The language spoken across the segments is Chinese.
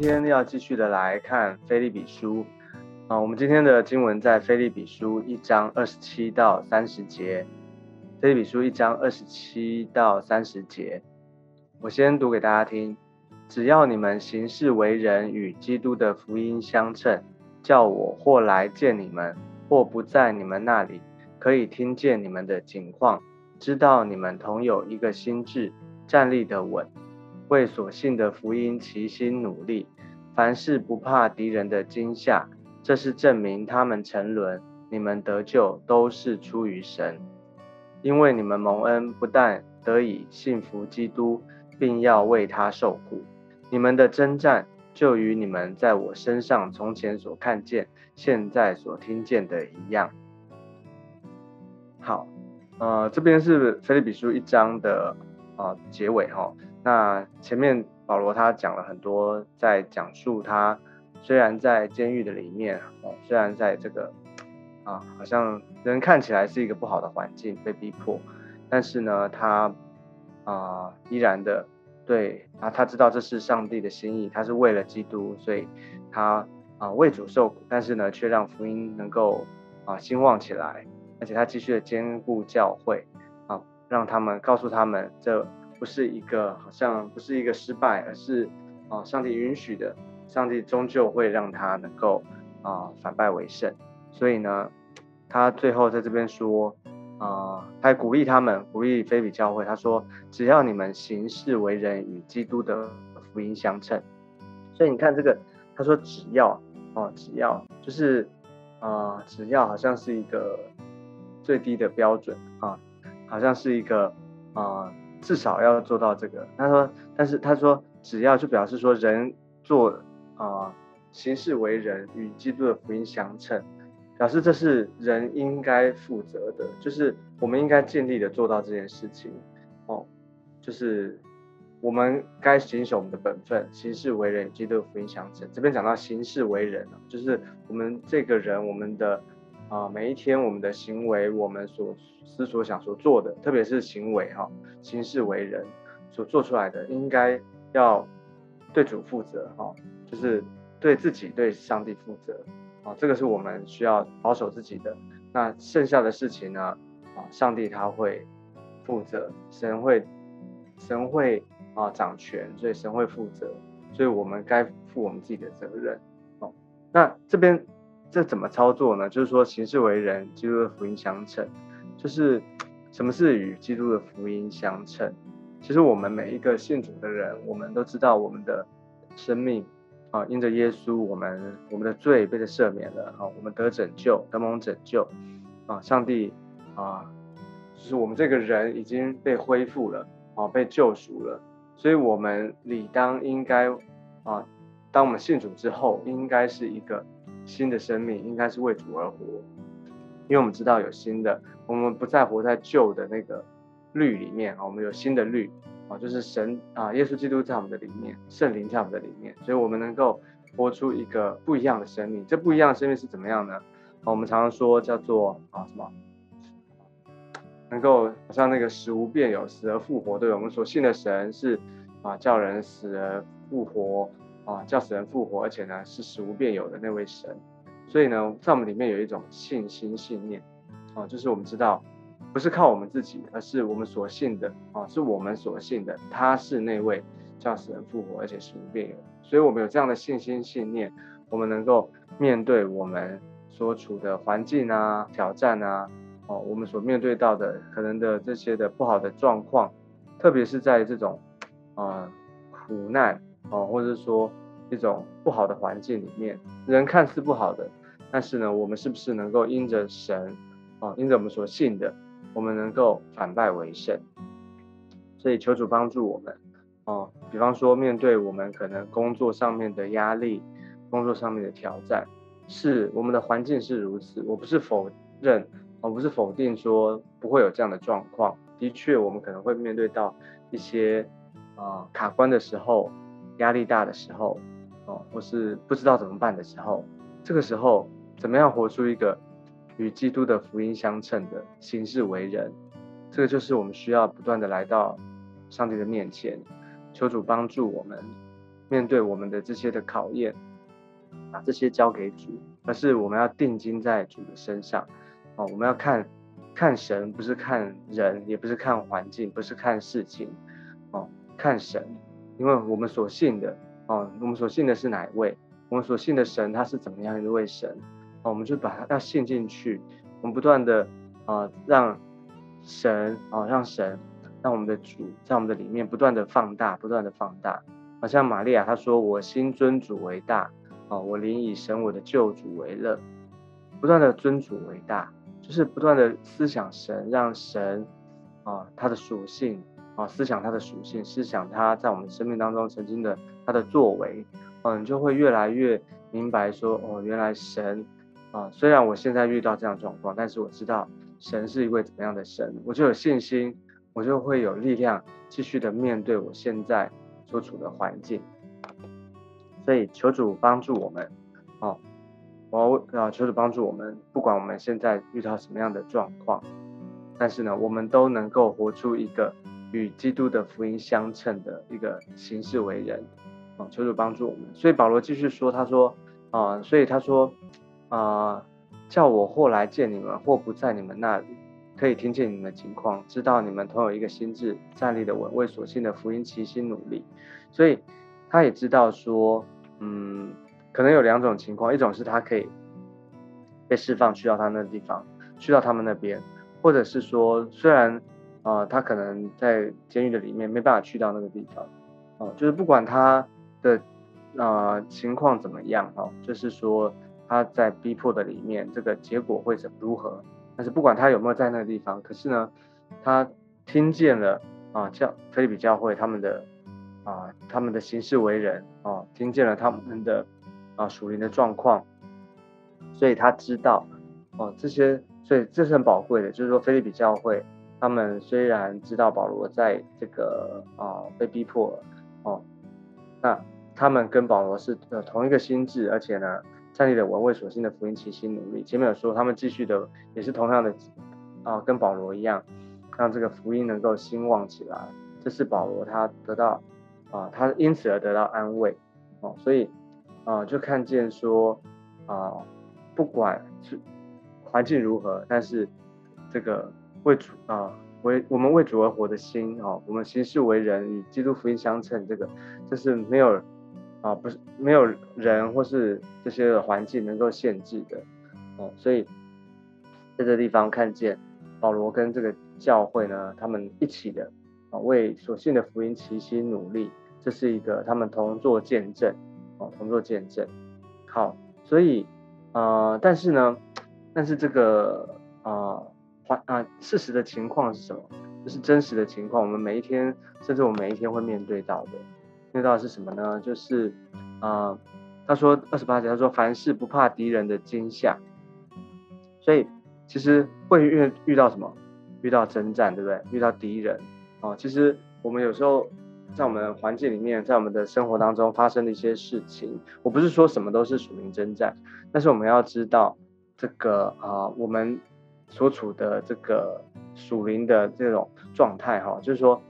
今天要继续的来看《菲利比书》啊，我们今天的经文在《菲利比书》一章二十七到三十节，《菲利比书》一章二十七到三十节，我先读给大家听。只要你们行事为人与基督的福音相称，叫我或来见你们，或不在你们那里，可以听见你们的情况，知道你们同有一个心智，站立的稳。为所信的福音齐心努力，凡事不怕敌人的惊吓，这是证明他们沉沦，你们得救都是出于神。因为你们蒙恩，不但得以信服基督，并要为他受苦。你们的征战就与你们在我身上从前所看见、现在所听见的一样。好，呃，这边是菲利比书一章的啊结尾哈。那前面保罗他讲了很多，在讲述他虽然在监狱的里面，哦，虽然在这个啊，好像人看起来是一个不好的环境被逼迫，但是呢，他啊依然的对啊，他知道这是上帝的心意，他是为了基督，所以他啊为主受苦，但是呢，却让福音能够啊兴旺起来，而且他继续的兼顾教会啊，让他们告诉他们这。不是一个好像不是一个失败，而是啊，上帝允许的，上帝终究会让他能够啊反败为胜。所以呢，他最后在这边说啊，他鼓励他们，鼓励菲比教会，他说只要你们行事为人与基督的福音相称。所以你看这个，他说只要哦，只要就是啊，只要好像是一个最低的标准啊，好像是一个啊。至少要做到这个。他说，但是他说，只要就表示说，人做啊，行事为人与基督的福音相称，表示这是人应该负责的，就是我们应该尽力的做到这件事情。哦，就是我们该行守我们的本分，行事为人与基督的福音相称。这边讲到行事为人就是我们这个人，我们的。啊，每一天我们的行为，我们所思所想所做的，特别是行为哈，行事为人所做出来的，应该要对主负责哈，就是对自己对上帝负责啊，这个是我们需要保守自己的。那剩下的事情呢，啊，上帝他会负责，神会神会啊掌权，所以神会负责，所以我们该负我们自己的责任哦。那这边。这怎么操作呢？就是说，行事为人，基督的福音相称。就是什么是与基督的福音相称？其实我们每一个信主的人，我们都知道我们的生命啊，因着耶稣，我们我们的罪被他赦免了啊，我们得拯救，得蒙拯救啊，上帝啊，就是我们这个人已经被恢复了啊，被救赎了，所以我们理当应该啊，当我们信主之后，应该是一个。新的生命应该是为主而活，因为我们知道有新的，我们不再活在旧的那个律里面啊，我们有新的律啊，就是神啊，耶稣基督在我们的里面，圣灵在我们的里面，所以我们能够活出一个不一样的生命。这不一样的生命是怎么样呢？啊，我们常常说叫做啊什么，能够好像那个死无变有，死而复活，对我们所信的神是啊叫人死而复活。啊，叫死人复活，而且呢是死无变有的那位神，所以呢，在我们里面有一种信心信念，啊，就是我们知道，不是靠我们自己，而是我们所信的，啊，是我们所信的，他是那位叫死人复活，而且死无变有，所以我们有这样的信心信念，我们能够面对我们所处的环境啊、挑战啊，哦，我们所面对到的可能的这些的不好的状况，特别是在这种啊苦难啊，或者说。一种不好的环境里面，人看似不好的，但是呢，我们是不是能够因着神啊，因着我们所信的，我们能够反败为胜？所以求主帮助我们哦。比方说，面对我们可能工作上面的压力，工作上面的挑战，是我们的环境是如此。我不是否认，我不是否定说不会有这样的状况。的确，我们可能会面对到一些啊卡关的时候，压力大的时候。或是不知道怎么办的时候，这个时候怎么样活出一个与基督的福音相称的行事为人？这个就是我们需要不断的来到上帝的面前，求主帮助我们面对我们的这些的考验，把这些交给主，而是我们要定睛在主的身上。哦，我们要看看神，不是看人，也不是看环境，不是看事情，哦，看神，因为我们所信的，哦，我们所信的是哪一位？我们所信的神他是怎么样一位神？哦，我们就把它要信进去，我们不断的啊让神啊让神让我们的主在我们的里面不断的放大，不断的放大。好像玛利亚她说：“我心尊主为大，哦，我灵以神我的救主为乐。”不断的尊主为大，就是不断的思想神，让神啊他的属性啊思想它的属性，思想它在我们生命当中曾经的它的作为。嗯，就会越来越明白说，哦，原来神啊，虽然我现在遇到这样状况，但是我知道神是一位怎么样的神，我就有信心，我就会有力量继续的面对我现在所处的环境。所以求主帮助我们，哦，我啊求主帮助我们，不管我们现在遇到什么样的状况，但是呢，我们都能够活出一个与基督的福音相称的一个行事为人。啊求主帮助我们，所以保罗继续说：“他说，啊，所以他说，啊，叫我或来见你们，或不在你们那里，可以听见你们的情况，知道你们同有一个心智，站立的稳，为所信的福音齐心努力。所以他也知道说，嗯，可能有两种情况，一种是他可以被释放去到他那地方，去到他们那边，或者是说，虽然啊，他可能在监狱的里面没办法去到那个地方，哦，就是不管他。”的呃情况怎么样哈？就是说他在逼迫的里面，这个结果会怎如何？但是不管他有没有在那个地方，可是呢，他听见了啊教菲利比教会他们的啊他们的行事为人啊，听见了他们的啊属灵的状况，所以他知道哦这些，所以这是很宝贵的。就是说菲利比教会他们虽然知道保罗在这个啊被逼迫哦。那他们跟保罗是呃同一个心智，而且呢，站立的稳，为所信的福音齐心努力。前面有说他们继续的也是同样的啊，跟保罗一样，让这个福音能够兴旺起来。这是保罗他得到啊，他因此而得到安慰哦，所以啊，就看见说啊，不管是环境如何，但是这个为主啊。为我们为主而活的心哦，我们行事为人与基督福音相称，这个这是没有啊，不是没有人或是这些环境能够限制的哦，所以在这地方看见保罗跟这个教会呢，他们一起的啊，为所信的福音齐心努力，这是一个他们同作见证哦，同作见证。好，所以呃，但是呢，但是这个啊。啊，事实的情况是什么？这是真实的情况。我们每一天，甚至我们每一天会面对到的，面对到的是什么呢？就是，啊，他说二十八节，他说凡事不怕敌人的惊吓。所以其实会遇遇到什么？遇到征战，对不对？遇到敌人。哦，其实我们有时候在我们环境里面，在我们的生活当中发生的一些事情，我不是说什么都是属灵征战，但是我们要知道这个啊，我们。所处的这个属灵的这种状态哈，就是说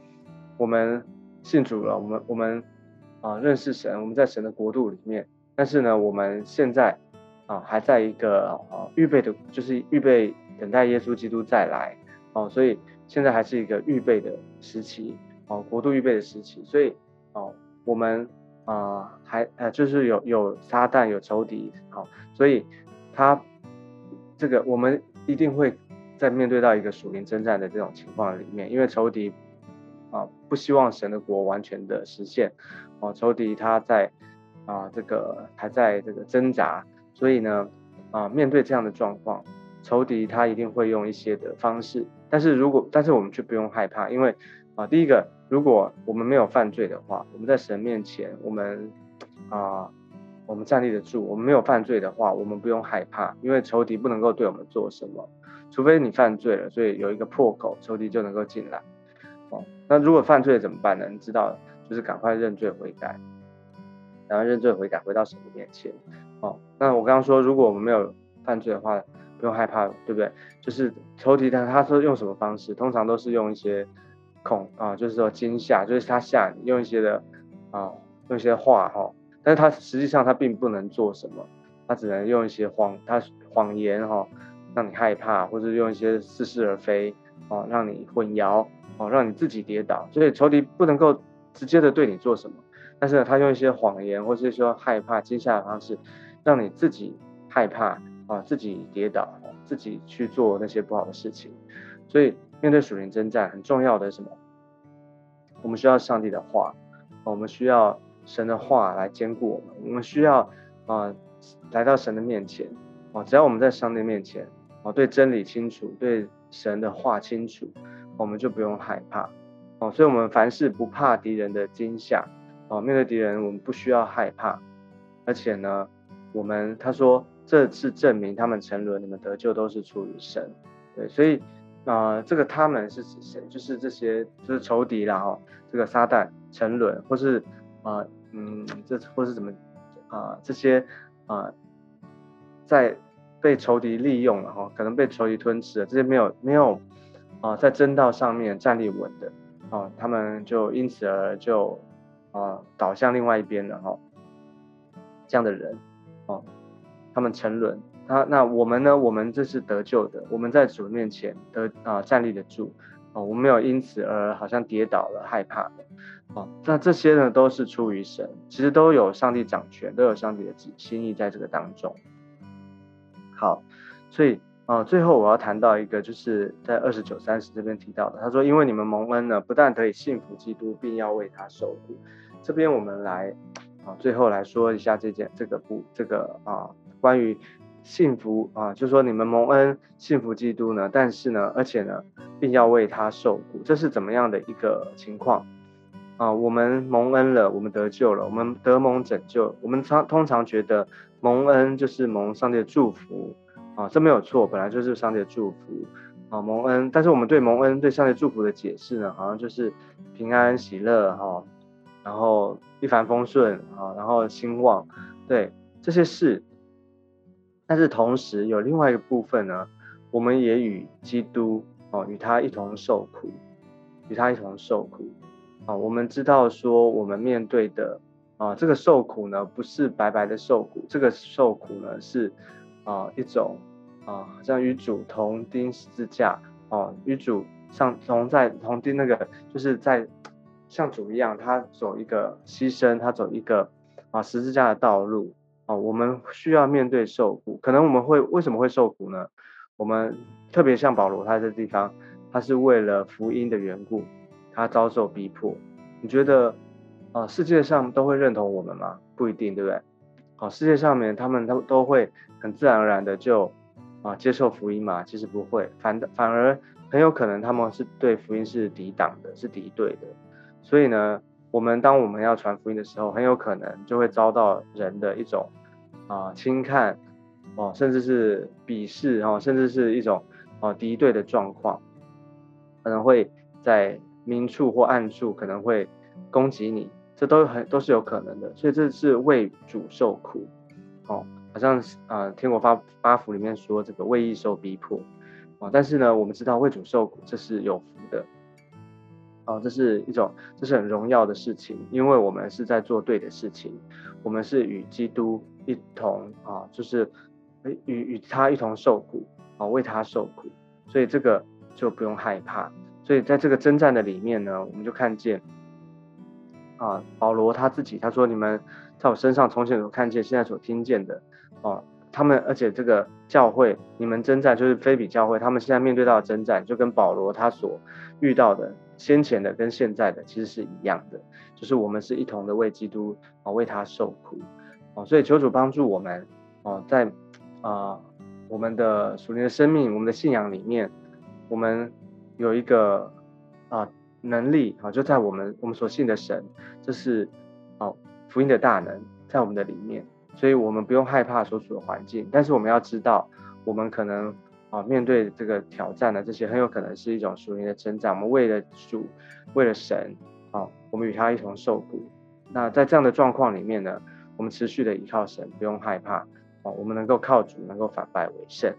我们信主了，我们我们啊认识神，我们在神的国度里面，但是呢，我们现在啊还在一个啊预备的，就是预备等待耶稣基督再来哦，所以现在还是一个预备的时期哦，国度预备的时期，所以哦我们啊还呃就是有有撒旦有仇敌好，所以他这个我们。一定会在面对到一个属灵征战的这种情况里面，因为仇敌啊不希望神的国完全的实现，哦，仇敌他在啊这个还在这个挣扎，所以呢啊面对这样的状况，仇敌他一定会用一些的方式，但是如果但是我们却不用害怕，因为啊第一个如果我们没有犯罪的话，我们在神面前我们啊。我们站立得住，我们没有犯罪的话，我们不用害怕，因为仇敌不能够对我们做什么，除非你犯罪了，所以有一个破口，仇敌就能够进来。哦，那如果犯罪怎么办呢？你知道，就是赶快认罪悔改，然后认罪悔改，回到神的面前。哦，那我刚刚说，如果我们没有犯罪的话，不用害怕，对不对？就是仇敌他他说用什么方式，通常都是用一些恐啊，就是说惊吓，就是他吓你，用一些的啊。用一些话哈，但是他实际上他并不能做什么，他只能用一些谎他谎言哈，让你害怕，或者用一些似是而非哦，让你混淆哦，让你自己跌倒。所以仇敌不能够直接的对你做什么，但是，他用一些谎言或者说害怕惊吓的方式，让你自己害怕啊，自己跌倒，自己去做那些不好的事情。所以面对属灵征战，很重要的什么？我们需要上帝的话，我们需要神的话来兼顾我们。我们需要啊来到神的面前啊，只要我们在上帝面前啊，对真理清楚，对神的话清楚，我们就不用害怕哦。所以，我们凡事不怕敌人的惊吓哦，面对敌人，我们不需要害怕。而且呢，我们他说这次证明他们沉沦，你们得救都是出于神。对，所以。啊，这个他们是指谁？就是这些，就是仇敌啦哦。这个撒旦沉沦，或是啊，嗯，这或是怎么啊？这些啊，在被仇敌利用了哈，可能被仇敌吞噬了。这些没有没有啊，在正道上面站立稳的啊，他们就因此而就啊倒向另外一边了哈。这样的人哦，他们沉沦。那那我们呢？我们这是得救的，我们在主面前得啊站立得住哦，我没有因此而好像跌倒了、害怕的啊。那这些呢都是出于神，其实都有上帝掌权，都有上帝的心意在这个当中。好，所以啊，最后我要谈到一个，就是在二十九、三十这边提到的，他说：“因为你们蒙恩呢，不但可以信服基督，并要为他受苦。”这边我们来啊，最后来说一下这件这个不这个啊关于。幸福啊，就说你们蒙恩幸福基督呢，但是呢，而且呢，并要为他受苦，这是怎么样的一个情况啊？我们蒙恩了，我们得救了，我们得蒙拯救，我们常通常觉得蒙恩就是蒙上帝的祝福啊，这没有错，本来就是上帝的祝福啊，蒙恩。但是我们对蒙恩对上帝祝福的解释呢，好像就是平安喜乐哈，然后一帆风顺啊，然后兴旺，对这些事。但是同时有另外一个部分呢，我们也与基督哦，与他一同受苦，与他一同受苦啊。我们知道说，我们面对的啊，这个受苦呢，不是白白的受苦，这个受苦呢是啊一种啊，像与主同钉十字架哦，与主像同在同钉那个，就是在像主一样，他走一个牺牲，他走一个啊十字架的道路。哦，我们需要面对受苦，可能我们会为什么会受苦呢？我们特别像保罗，他这地方，他是为了福音的缘故，他遭受逼迫。你觉得，啊，世界上都会认同我们吗？不一定，对不对？好，世界上面他们都都会很自然而然的就啊接受福音嘛？其实不会，反反而很有可能他们是对福音是抵挡的，是敌对的。所以呢，我们当我们要传福音的时候，很有可能就会遭到人的一种。啊，轻看，哦，甚至是鄙视，哦，甚至是一种哦敌对的状况，可能会在明处或暗处可能会攻击你，这都很都是有可能的，所以这是为主受苦，哦，好像啊天国八八福里面说这个为义受逼迫，哦，但是呢，我们知道为主受苦这是有福的，哦，这是一种这是很荣耀的事情，因为我们是在做对的事情，我们是与基督。一同啊，就是与与他一同受苦啊，为他受苦，所以这个就不用害怕。所以在这个征战的里面呢，我们就看见啊，保罗他自己他说：“你们在我身上从前所看见，现在所听见的啊，他们而且这个教会，你们征战就是非比教会，他们现在面对到的征战，就跟保罗他所遇到的先前的跟现在的其实是一样的，就是我们是一同的为基督啊，为他受苦。”哦，所以求主帮助我们哦，在啊我们的属灵的生命、我们的信仰里面，我们有一个啊能力啊，就在我们我们所信的神，这是哦福音的大能在我们的里面，所以我们不用害怕所处的环境，但是我们要知道，我们可能啊面对这个挑战的这些，很有可能是一种属灵的成长。我们为了主，为了神啊，我们与他一同受苦。那在这样的状况里面呢？我们持续的依靠神，不用害怕哦。我们能够靠主，能够反败为胜。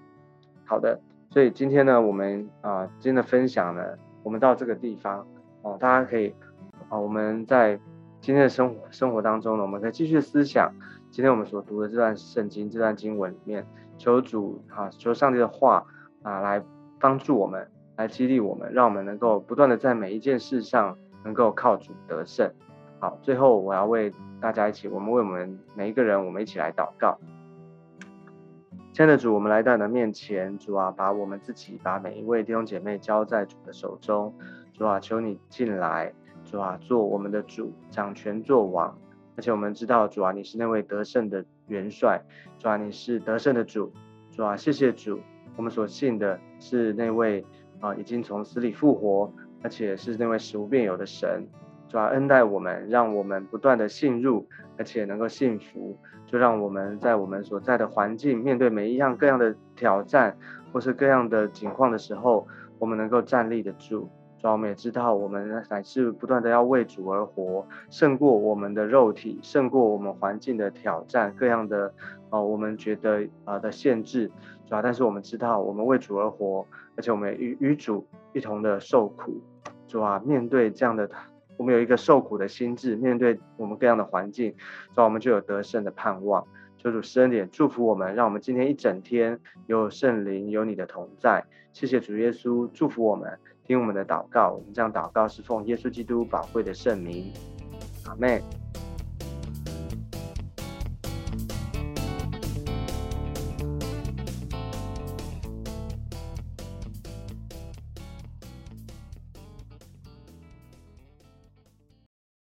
好的，所以今天呢，我们啊，今天的分享呢，我们到这个地方哦，大家可以啊，我们在今天的生活生活当中呢，我们可以继续思想今天我们所读的这段圣经这段经文里面，求主啊，求上帝的话啊来帮助我们，来激励我们，让我们能够不断的在每一件事上能够靠主得胜。好，最后我要为大家一起，我们为我们每一个人，我们一起来祷告。亲爱的主，我们来到你的面前，主啊，把我们自己，把每一位弟兄姐妹交在主的手中。主啊，求你进来，主啊，做我们的主，掌权做王。而且我们知道，主啊，你是那位得胜的元帅，主啊，你是得胜的主，主啊，谢谢主。我们所信的是那位啊，已经从死里复活，而且是那位使无变有的神。主啊，恩待我们，让我们不断的信入，而且能够幸福。就让我们在我们所在的环境，面对每一样各样的挑战，或是各样的情况的时候，我们能够站立得住。主要，我们也知道，我们乃是不断的要为主而活，胜过我们的肉体，胜过我们环境的挑战，各样的啊，我们觉得啊的限制。主要，但是我们知道，我们为主而活，而且我们与与主一同的受苦。主啊，面对这样的。我们有一个受苦的心智，面对我们各样的环境，所以我们就有得胜的盼望。求主施恩典，祝福我们，让我们今天一整天有圣灵，有你的同在。谢谢主耶稣，祝福我们，听我们的祷告。我们这样祷告是奉耶稣基督宝贵的圣名，阿妹。